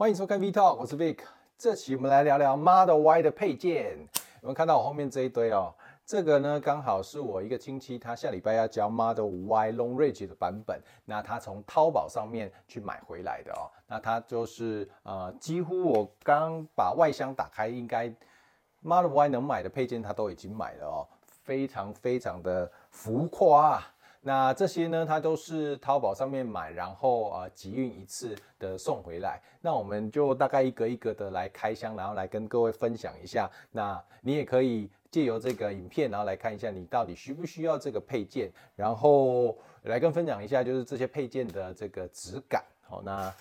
欢迎收看 V Talk，我是 Vic。这期我们来聊聊 Model Y 的配件。有没有看到我后面这一堆哦？这个呢，刚好是我一个亲戚，他下礼拜要交 Model Y Long Range 的版本。那他从淘宝上面去买回来的哦。那他就是呃，几乎我刚把外箱打开，应该 Model Y 能买的配件他都已经买了哦，非常非常的浮夸。那这些呢，它都是淘宝上面买，然后呃集运一次的送回来。那我们就大概一个一个的来开箱，然后来跟各位分享一下。那你也可以借由这个影片，然后来看一下你到底需不需要这个配件，然后来跟分享一下就是这些配件的这个质感。好，那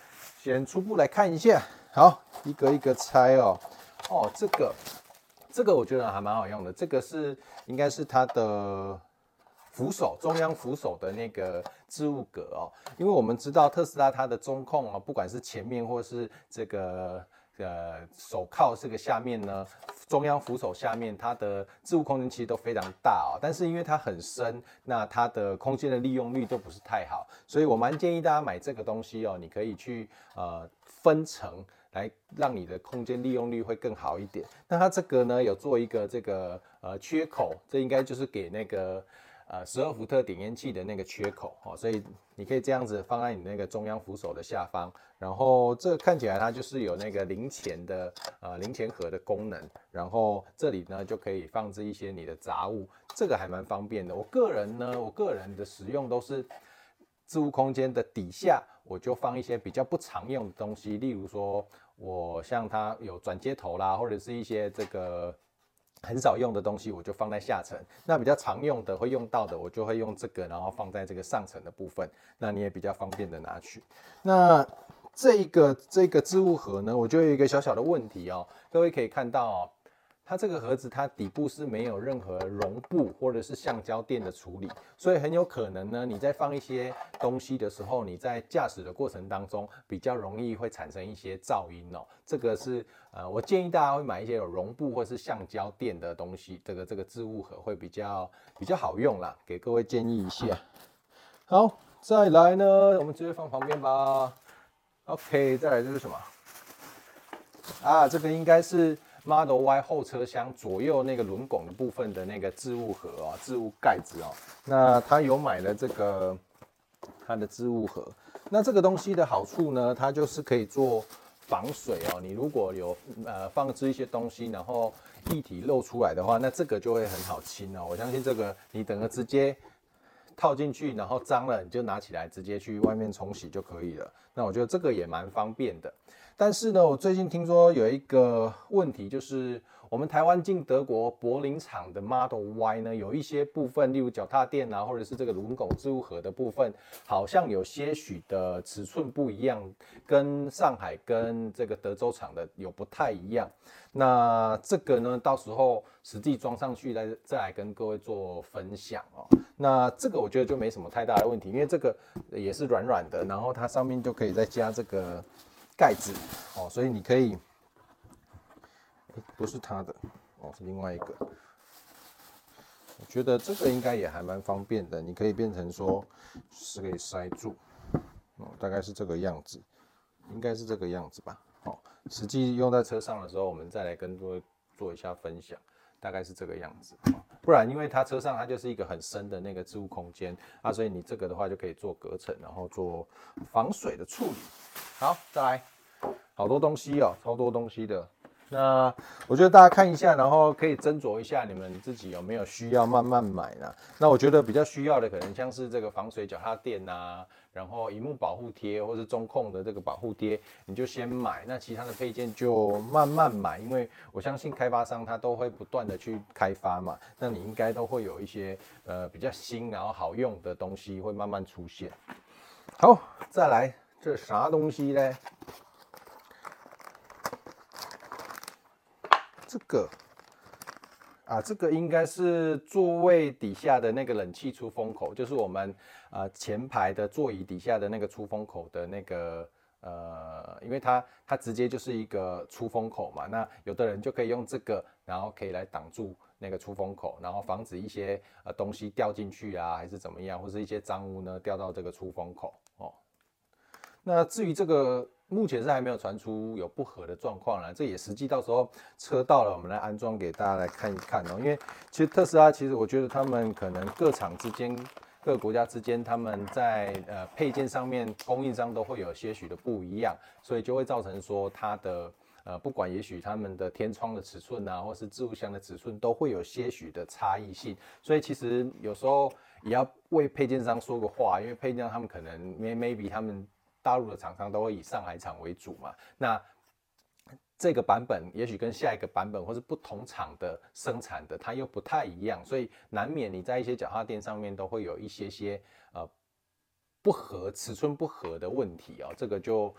先初步来看一下。好，一个一个拆哦。哦，这个这个我觉得还蛮好用的。这个是应该是它的。扶手，中央扶手的那个置物格哦，因为我们知道特斯拉它的中控啊，不管是前面或是这个呃手铐这个下面呢，中央扶手下面它的置物空间其实都非常大哦，但是因为它很深，那它的空间的利用率都不是太好，所以我蛮建议大家买这个东西哦，你可以去呃分层来让你的空间利用率会更好一点。那它这个呢有做一个这个呃缺口，这应该就是给那个。呃，十二伏特点烟器的那个缺口哦，所以你可以这样子放在你那个中央扶手的下方，然后这个看起来它就是有那个零钱的呃零钱盒的功能，然后这里呢就可以放置一些你的杂物，这个还蛮方便的。我个人呢，我个人的使用都是置物空间的底下，我就放一些比较不常用的东西，例如说我像它有转接头啦，或者是一些这个。很少用的东西，我就放在下层。那比较常用的、会用到的，我就会用这个，然后放在这个上层的部分。那你也比较方便的拿取。那这个这个置物盒呢，我就有一个小小的问题哦。各位可以看到。它这个盒子，它底部是没有任何绒布或者是橡胶垫的处理，所以很有可能呢，你在放一些东西的时候，你在驾驶的过程当中比较容易会产生一些噪音哦。这个是呃，我建议大家会买一些有绒布或是橡胶垫的东西，这个这个置物盒会比较比较好用啦，给各位建议一下。好，再来呢，我们直接放旁边吧。OK，再来这是什么？啊，这个应该是。Model Y 后车厢左右那个轮拱的部分的那个置物盒啊，置物盖子哦，那他有买了这个它的置物盒。那这个东西的好处呢，它就是可以做防水哦。你如果有呃放置一些东西，然后液体漏出来的话，那这个就会很好清哦。我相信这个你等个直接套进去，然后脏了你就拿起来直接去外面冲洗就可以了。那我觉得这个也蛮方便的。但是呢，我最近听说有一个问题，就是我们台湾进德国柏林厂的 Model Y 呢，有一些部分，例如脚踏垫啊，或者是这个轮拱置物盒的部分，好像有些许的尺寸不一样，跟上海跟这个德州厂的有不太一样。那这个呢，到时候实际装上去再再来跟各位做分享哦。那这个我觉得就没什么太大的问题，因为这个也是软软的，然后它上面就可以再加这个。盖子哦，所以你可以，不是它的哦，是另外一个。我觉得这个应该也还蛮方便的，你可以变成说是可以塞住哦，大概是这个样子，应该是这个样子吧。哦，实际用在车上的时候，我们再来跟各位做一下分享，大概是这个样子。不然，因为它车上它就是一个很深的那个置物空间啊，所以你这个的话就可以做隔层，然后做防水的处理。好，再来，好多东西哦，超多东西的。那我觉得大家看一下，然后可以斟酌一下你们自己有没有需要慢慢买呢？那我觉得比较需要的可能像是这个防水脚踏垫呐。然后，荧幕保护贴或是中控的这个保护贴，你就先买。那其他的配件就慢慢买，因为我相信开发商他都会不断的去开发嘛。那你应该都会有一些呃比较新然后好用的东西会慢慢出现。好，再来，这啥东西呢？这个。啊，这个应该是座位底下的那个冷气出风口，就是我们呃前排的座椅底下的那个出风口的那个呃，因为它它直接就是一个出风口嘛，那有的人就可以用这个，然后可以来挡住那个出风口，然后防止一些呃东西掉进去啊，还是怎么样，或是一些脏污呢掉到这个出风口哦。那至于这个目前是还没有传出有不合的状况啦，这也实际到时候车到了，我们来安装给大家来看一看哦。因为其实特斯拉，其实我觉得他们可能各厂之间、各国家之间，他们在呃配件上面供应商都会有些许的不一样，所以就会造成说它的呃不管也许他们的天窗的尺寸啊，或是置物箱的尺寸都会有些许的差异性，所以其实有时候也要为配件商说个话，因为配件商他们可能 maybe 他们。大陆的厂商都会以上海厂为主嘛，那这个版本也许跟下一个版本或是不同厂的生产的它又不太一样，所以难免你在一些脚踏垫上面都会有一些些呃不合尺寸不合的问题哦，这个就。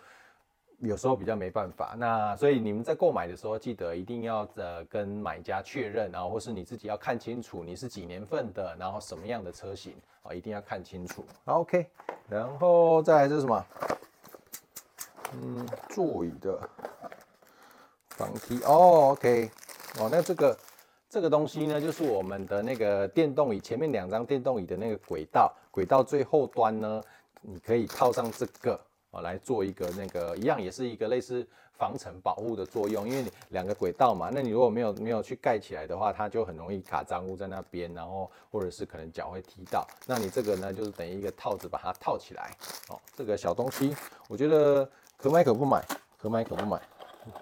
有时候比较没办法，那所以你们在购买的时候，记得一定要呃跟买家确认，然后或是你自己要看清楚你是几年份的，然后什么样的车型啊，一定要看清楚。OK，然后再来这是什么？嗯，座椅的防踢哦，OK，哦，那这个这个东西呢，就是我们的那个电动椅前面两张电动椅的那个轨道，轨道最后端呢，你可以套上这个。啊，来做一个那个一样，也是一个类似防尘保护的作用，因为你两个轨道嘛，那你如果没有没有去盖起来的话，它就很容易卡脏污在那边，然后或者是可能脚会踢到，那你这个呢，就是等于一个套子把它套起来。哦，这个小东西，我觉得可买可不买，可买可不买，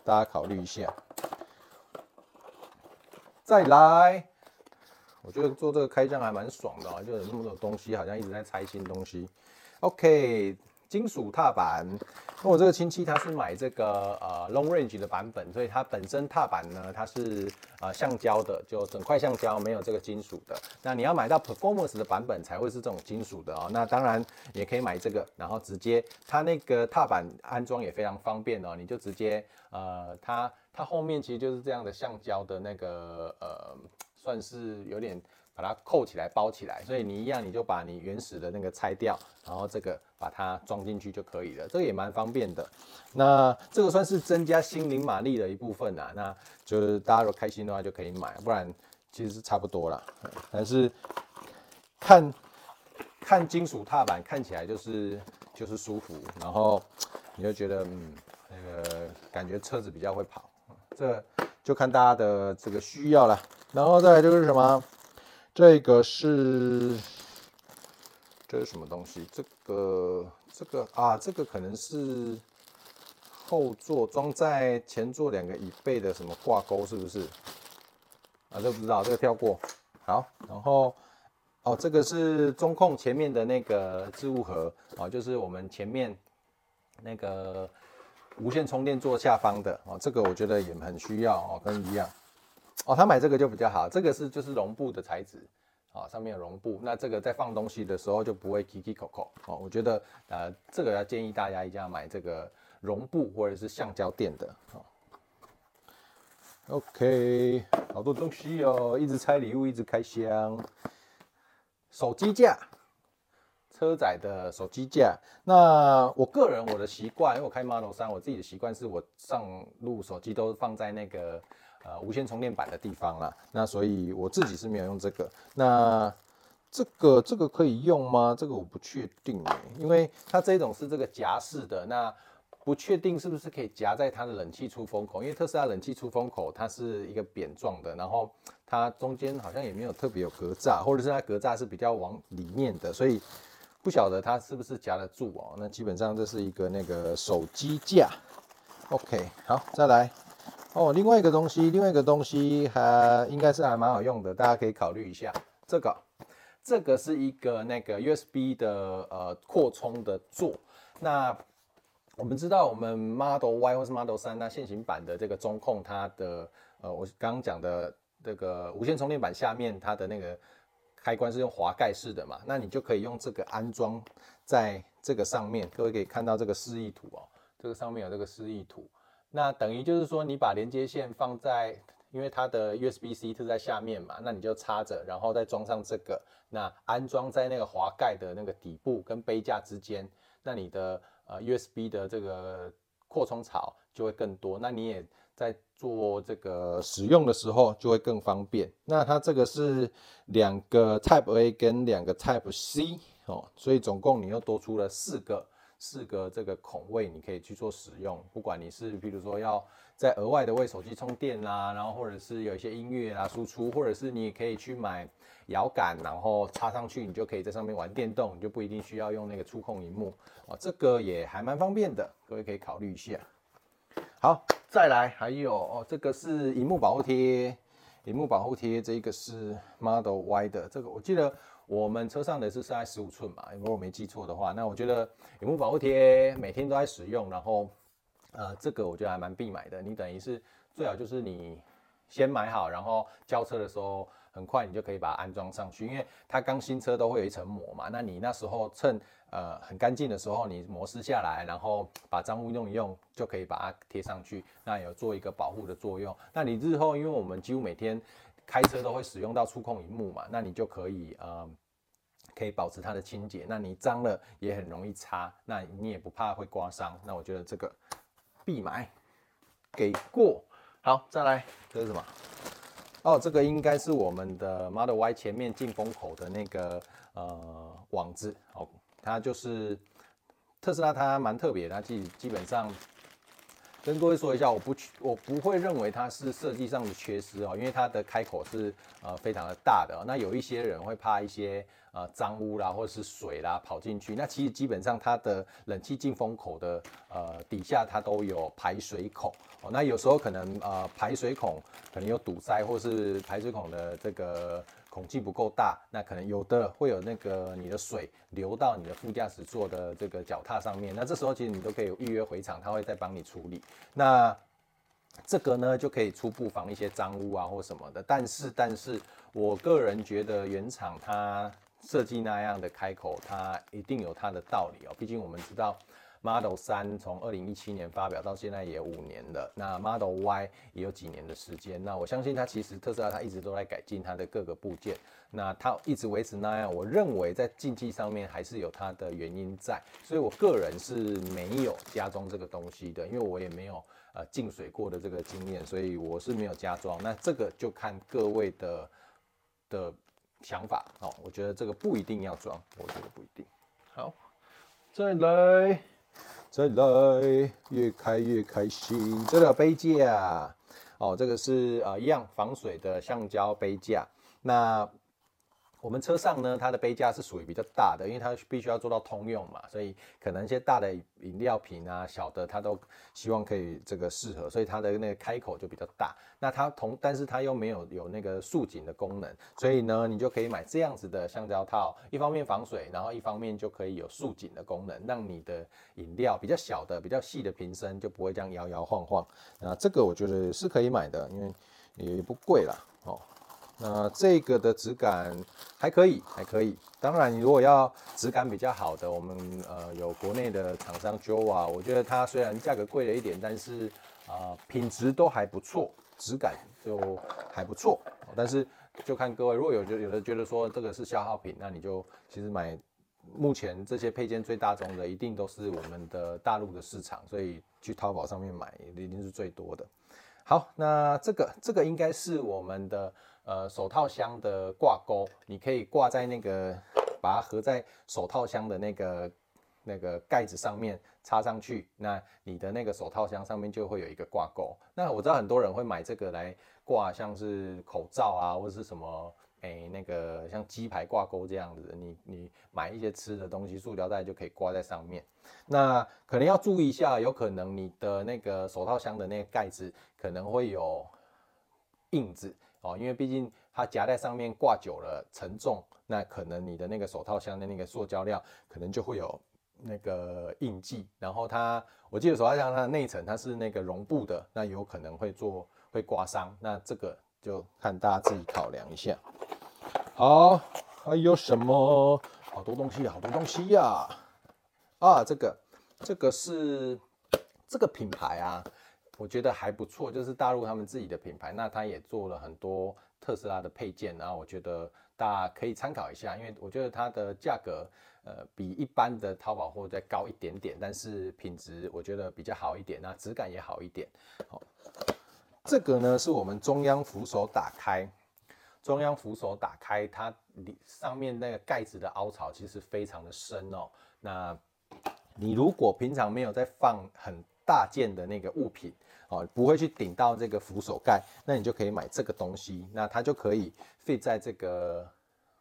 大家考虑一下。再来，我觉得做这个开箱还蛮爽的啊，就有那么多东西，好像一直在拆新东西。OK。金属踏板，那我这个亲戚他是买这个呃 Long Range 的版本，所以它本身踏板呢，它是呃橡胶的，就整块橡胶，没有这个金属的。那你要买到 Performance 的版本才会是这种金属的哦。那当然也可以买这个，然后直接它那个踏板安装也非常方便哦，你就直接呃它它后面其实就是这样的橡胶的那个呃，算是有点。把它扣起来包起来，所以你一样，你就把你原始的那个拆掉，然后这个把它装进去就可以了。这个也蛮方便的。那这个算是增加心灵马力的一部分啊。那就是大家如果开心的话就可以买，不然其实是差不多啦。但是看看金属踏板看起来就是就是舒服，然后你就觉得嗯那个感觉车子比较会跑。这就看大家的这个需要了。然后再来就是什么？这个是，这是什么东西？这个这个啊，这个可能是后座装在前座两个椅背的什么挂钩，是不是？啊，这不知道，这个跳过。好，然后哦，这个是中控前面的那个置物盒啊，就是我们前面那个无线充电座下方的哦，这个我觉得也很需要哦，跟一样。哦，他买这个就比较好，这个是就是绒布的材质，啊，上面有绒布，那这个在放东西的时候就不会 Kiki Coco 哦。我觉得呃，这个要建议大家一定要买这个绒布或者是橡胶垫的。哦，OK，好多东西哦，一直拆礼物，一直开箱。手机架，车载的手机架。那我个人我的习惯，因为我开 Model 3，我自己的习惯是我上路手机都放在那个。呃，无线充电板的地方啦，那所以我自己是没有用这个。那这个这个可以用吗？这个我不确定诶，因为它这种是这个夹式的，那不确定是不是可以夹在它的冷气出风口，因为特斯拉冷气出风口它是一个扁状的，然后它中间好像也没有特别有格栅，或者是它格栅是比较往里面的，所以不晓得它是不是夹得住哦。那基本上这是一个那个手机架。OK，好，再来。哦，另外一个东西，另外一个东西还应该是还蛮好用的，大家可以考虑一下。这个，这个是一个那个 USB 的呃扩充的座。那我们知道，我们 Model Y 或是 Model 3，那现行版的这个中控，它的呃，我刚刚讲的这个无线充电板下面，它的那个开关是用滑盖式的嘛？那你就可以用这个安装在这个上面。各位可以看到这个示意图哦，这个上面有这个示意图。那等于就是说，你把连接线放在，因为它的 USB-C 是在下面嘛，那你就插着，然后再装上这个，那安装在那个滑盖的那个底部跟杯架之间，那你的呃 USB 的这个扩充槽就会更多，那你也在做这个使用的时候就会更方便。那它这个是两个 Type A 跟两个 Type C 哦，所以总共你又多出了四个四个这个孔位，你可以去做使用。不管你是比如说要再额外的为手机充电啦，然后或者是有一些音乐啊输出，或者是你也可以去买摇杆，然后插上去，你就可以在上面玩电动，你就不一定需要用那个触控荧幕哦，这个也还蛮方便的，各位可以考虑一下。好，再来还有哦，这个是荧幕保护贴，荧幕保护贴这个是 Model Y 的，这个我记得。我们车上的是在十五寸嘛，如果我没记错的话，那我觉得萤幕保护贴每天都在使用，然后呃，这个我觉得还蛮必买的。你等于是最好就是你先买好，然后交车的时候很快你就可以把它安装上去，因为它刚新车都会有一层膜嘛。那你那时候趁呃很干净的时候，你膜撕下来，然后把脏污用一用，就可以把它贴上去，那有做一个保护的作用。那你日后因为我们几乎每天开车都会使用到触控荧幕嘛，那你就可以呃，可以保持它的清洁。那你脏了也很容易擦，那你也不怕会刮伤。那我觉得这个必买，给过。好，再来，这是什么？哦，这个应该是我们的 Model Y 前面进风口的那个呃网子。哦，它就是特斯拉，它蛮特别，它基基本上。跟各位说一下，我不去，我不会认为它是设计上的缺失哦，因为它的开口是呃非常的大的。那有一些人会怕一些呃脏污啦，或者是水啦跑进去。那其实基本上它的冷气进风口的呃底下它都有排水孔哦。那有时候可能呃排水孔可能有堵塞，或是排水孔的这个。孔径不够大，那可能有的会有那个你的水流到你的副驾驶座的这个脚踏上面，那这时候其实你都可以预约回厂，他会再帮你处理。那这个呢就可以初步防一些脏污啊或什么的。但是，但是我个人觉得原厂它设计那样的开口，它一定有它的道理哦。毕竟我们知道。Model 3从二零一七年发表到现在也五年了，那 Model Y 也有几年的时间。那我相信它其实特斯拉它一直都在改进它的各个部件，那它一直维持那样，我认为在竞技上面还是有它的原因在。所以我个人是没有加装这个东西的，因为我也没有呃进水过的这个经验，所以我是没有加装。那这个就看各位的的想法哦。我觉得这个不一定要装，我觉得不一定。好，再来。再来，越开越开心。这个杯架，哦，这个是呃一样防水的橡胶杯架。那我们车上呢，它的杯架是属于比较大的，因为它必须要做到通用嘛，所以可能一些大的饮料瓶啊、小的，它都希望可以这个适合，所以它的那个开口就比较大。那它同，但是它又没有有那个束紧的功能，所以呢，你就可以买这样子的橡胶套，一方面防水，然后一方面就可以有束紧的功能，让你的饮料比较小的、比较细的瓶身就不会这样摇摇晃晃。那这个我觉得是可以买的，因为也不贵啦。哦。那这个的质感还可以，还可以。当然，你如果要质感比较好的，我们呃有国内的厂商 Jowar，我觉得它虽然价格贵了一点，但是啊、品质都还不错，质感就还不错。但是就看各位，如果有有的觉得说这个是消耗品，那你就其实买目前这些配件最大宗的，一定都是我们的大陆的市场，所以去淘宝上面买一定是最多的。好，那这个这个应该是我们的。呃，手套箱的挂钩，你可以挂在那个，把它合在手套箱的那个那个盖子上面插上去，那你的那个手套箱上面就会有一个挂钩。那我知道很多人会买这个来挂，像是口罩啊，或者是什么，哎、欸，那个像鸡排挂钩这样子，你你买一些吃的东西，塑料袋就可以挂在上面。那可能要注意一下，有可能你的那个手套箱的那个盖子可能会有印子。哦，因为毕竟它夹在上面挂久了沉重，那可能你的那个手套箱的那个塑胶料可能就会有那个印记。然后它，我记得手套箱它的内层它是那个绒布的，那有可能会做会刮伤。那这个就看大家自己考量一下。好，还有什么？好多东西，好多东西呀！啊，这个这个是这个品牌啊。我觉得还不错，就是大陆他们自己的品牌，那他也做了很多特斯拉的配件，然后我觉得大家可以参考一下，因为我觉得它的价格，呃，比一般的淘宝货再高一点点，但是品质我觉得比较好一点，那质感也好一点。好，这个呢是我们中央扶手打开，中央扶手打开，它里上面那个盖子的凹槽其实非常的深哦，那。你如果平常没有在放很大件的那个物品，哦，不会去顶到这个扶手盖，那你就可以买这个东西，那它就可以 fit 在这个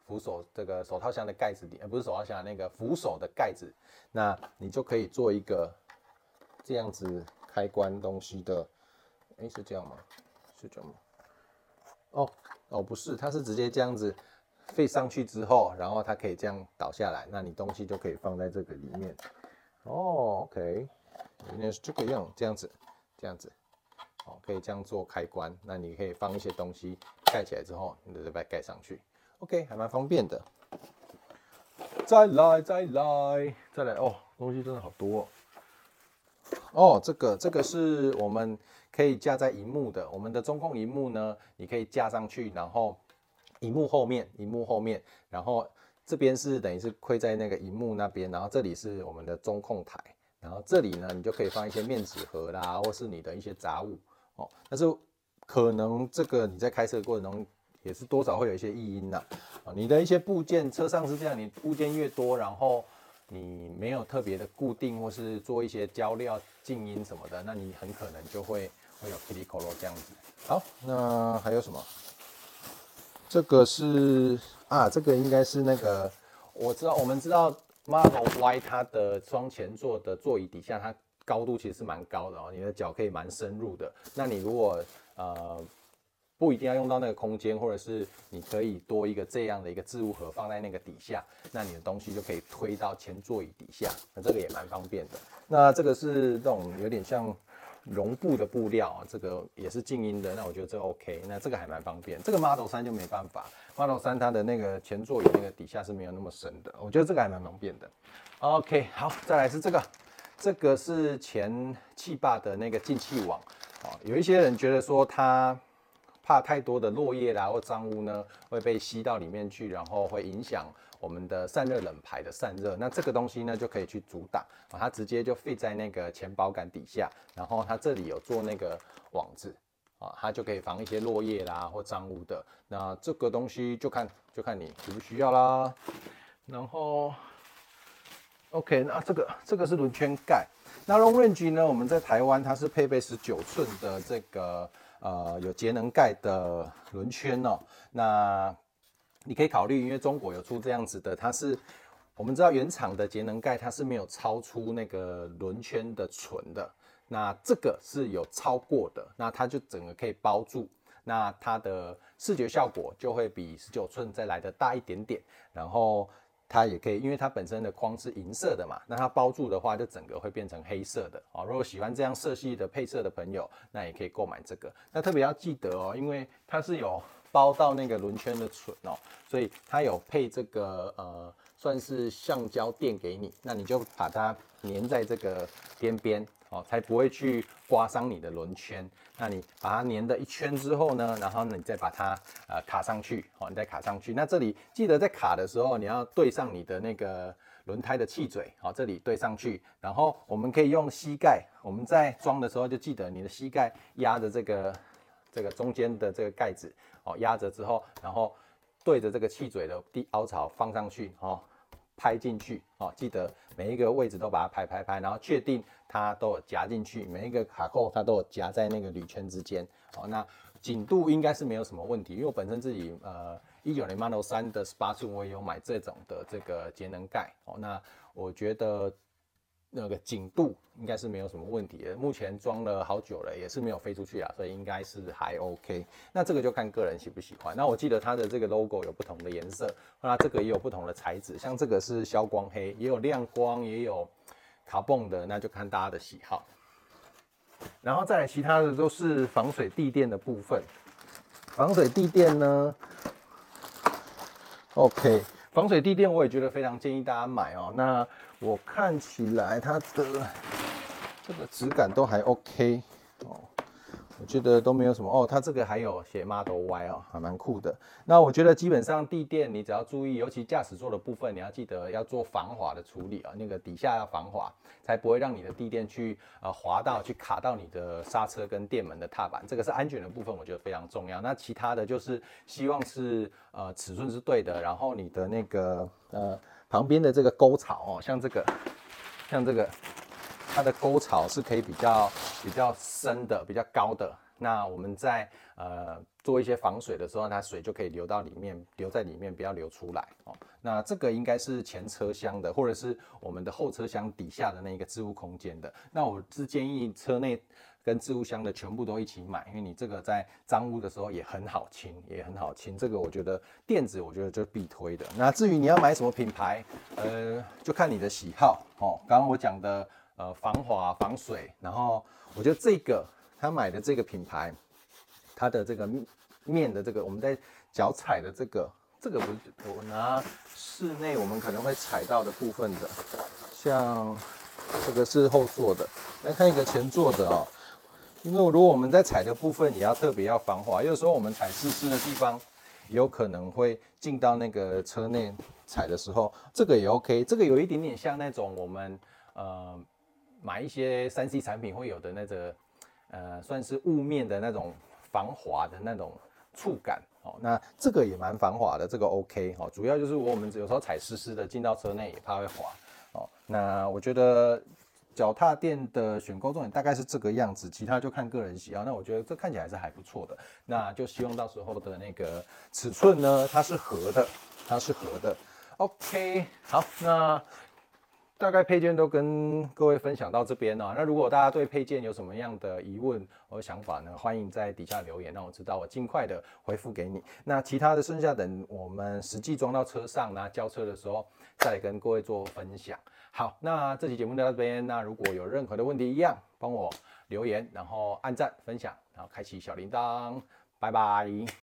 扶手这个手套箱的盖子里，而不是手套箱那个扶手的盖子，那你就可以做一个这样子开关东西的，哎，是这样吗？是这样吗？哦哦，不是，它是直接这样子费上去之后，然后它可以这样倒下来，那你东西就可以放在这个里面。哦，OK，原来是这个样，这样子。这样子，哦，可以这样做开关。那你可以放一些东西，盖起来之后，你再把它盖上去。OK，还蛮方便的。再来，再来，再来哦，东西真的好多哦。哦，这个这个是我们可以架在荧幕的。我们的中控荧幕呢，你可以架上去，然后荧幕后面，荧幕后面，然后这边是等于是亏在那个荧幕那边，然后这里是我们的中控台。然后这里呢，你就可以放一些面纸盒啦，或是你的一些杂物哦。但是可能这个你在开车的过程中也是多少会有一些异音呐啊。你的一些部件，车上是这样，你部件越多，然后你没有特别的固定或是做一些胶料静音什么的，那你很可能就会会有噼里啪啦这样子。好，那还有什么？这个是啊，这个应该是那个，我知道，我们知道。Model Y 它的双前座的座椅底下，它高度其实是蛮高的哦，你的脚可以蛮深入的。那你如果呃不一定要用到那个空间，或者是你可以多一个这样的一个置物盒放在那个底下，那你的东西就可以推到前座椅底下，那这个也蛮方便的。那这个是这种有点像。绒布的布料，这个也是静音的，那我觉得这 OK，那这个还蛮方便。这个 Model 3就没办法，Model 3它的那个前座椅那个底下是没有那么深的，我觉得这个还蛮方便的。OK，好，再来是这个，这个是前气坝的那个进气网啊。有一些人觉得说他怕太多的落叶啦或脏污呢会被吸到里面去，然后会影响。我们的散热冷排的散热，那这个东西呢就可以去阻挡啊，它直接就 fit 在那个前保杆底下，然后它这里有做那个网子啊，它就可以防一些落叶啦或脏污的。那这个东西就看就看你需不需要啦。然后，OK，那这个这个是轮圈盖。那 Long Range 呢，我们在台湾它是配备十九寸的这个呃有节能盖的轮圈哦。那你可以考虑，因为中国有出这样子的，它是我们知道原厂的节能盖，它是没有超出那个轮圈的唇的，那这个是有超过的，那它就整个可以包住，那它的视觉效果就会比十九寸再来的大一点点，然后它也可以，因为它本身的框是银色的嘛，那它包住的话就整个会变成黑色的哦。如果喜欢这样色系的配色的朋友，那也可以购买这个。那特别要记得哦，因为它是有。包到那个轮圈的唇哦，所以它有配这个呃，算是橡胶垫给你，那你就把它粘在这个边边哦，才不会去刮伤你的轮圈。那你把它粘的一圈之后呢，然后呢，你再把它呃卡上去哦，你再卡上去。那这里记得在卡的时候，你要对上你的那个轮胎的气嘴哦，这里对上去。然后我们可以用膝盖，我们在装的时候就记得你的膝盖压着这个。这个中间的这个盖子哦，压着之后，然后对着这个气嘴的低凹槽放上去哦，拍进去哦，记得每一个位置都把它拍拍拍，然后确定它都有夹进去，每一个卡扣它都有夹在那个铝圈之间哦。那紧度应该是没有什么问题，因为我本身自己呃一九年 Model 三的十八寸我也有买这种的这个节能盖哦，那我觉得。那个紧度应该是没有什么问题的，目前装了好久了，也是没有飞出去啊，所以应该是还 OK。那这个就看个人喜不喜欢。那我记得它的这个 logo 有不同的颜色，那这个也有不同的材质，像这个是消光黑，也有亮光，也有卡蹦的，那就看大家的喜好。然后再来其他的都是防水地垫的部分。防水地垫呢，OK，防水地垫我也觉得非常建议大家买哦。那我看起来它的这个质感都还 OK 哦，我觉得都没有什么哦。它这个还有写 Model Y 哦，还蛮酷的。那我觉得基本上地垫你只要注意，尤其驾驶座的部分，你要记得要做防滑的处理啊，那个底下要防滑，才不会让你的地垫去呃滑到去卡到你的刹车跟电门的踏板。这个是安全的部分，我觉得非常重要。那其他的就是希望是呃尺寸是对的，然后你的那个呃。旁边的这个沟槽哦，像这个像这个，它的沟槽是可以比较比较深的、比较高的。那我们在呃做一些防水的时候，它水就可以流到里面，留在里面，不要流出来哦。那这个应该是前车厢的，或者是我们的后车厢底下的那个置物空间的。那我是建议车内跟置物箱的全部都一起买，因为你这个在脏污的时候也很好清，也很好清。这个我觉得电子我觉得就必推的。那至于你要买什么品牌，呃，就看你的喜好哦。刚刚我讲的呃防滑防水，然后我觉得这个。他买的这个品牌，它的这个面的这个，我们在脚踩的这个，这个不是我拿室内我们可能会踩到的部分的，像这个是后座的，来看一个前座的哦。因为如果我们在踩的部分也要特别要防滑，有时候我们踩湿湿的地方，有可能会进到那个车内踩的时候，这个也 OK，这个有一点点像那种我们呃买一些三 C 产品会有的那个。呃，算是雾面的那种防滑的那种触感哦。那这个也蛮防滑的，这个 OK 哦。主要就是我们有时候踩湿湿的进到车内也怕会滑哦。那我觉得脚踏垫的选购重点大概是这个样子，其他就看个人喜好。那我觉得这看起来是还不错的。那就希望到时候的那个尺寸呢，它是合的，它是合的。OK，好，那。大概配件都跟各位分享到这边了。那如果大家对配件有什么样的疑问和想法呢？欢迎在底下留言，让我知道，我尽快的回复给你。那其他的剩下等我们实际装到车上，那交车的时候再跟各位做分享。好，那这期节目就到这边。那如果有任何的问题，一样帮我留言，然后按赞、分享，然后开启小铃铛。拜拜。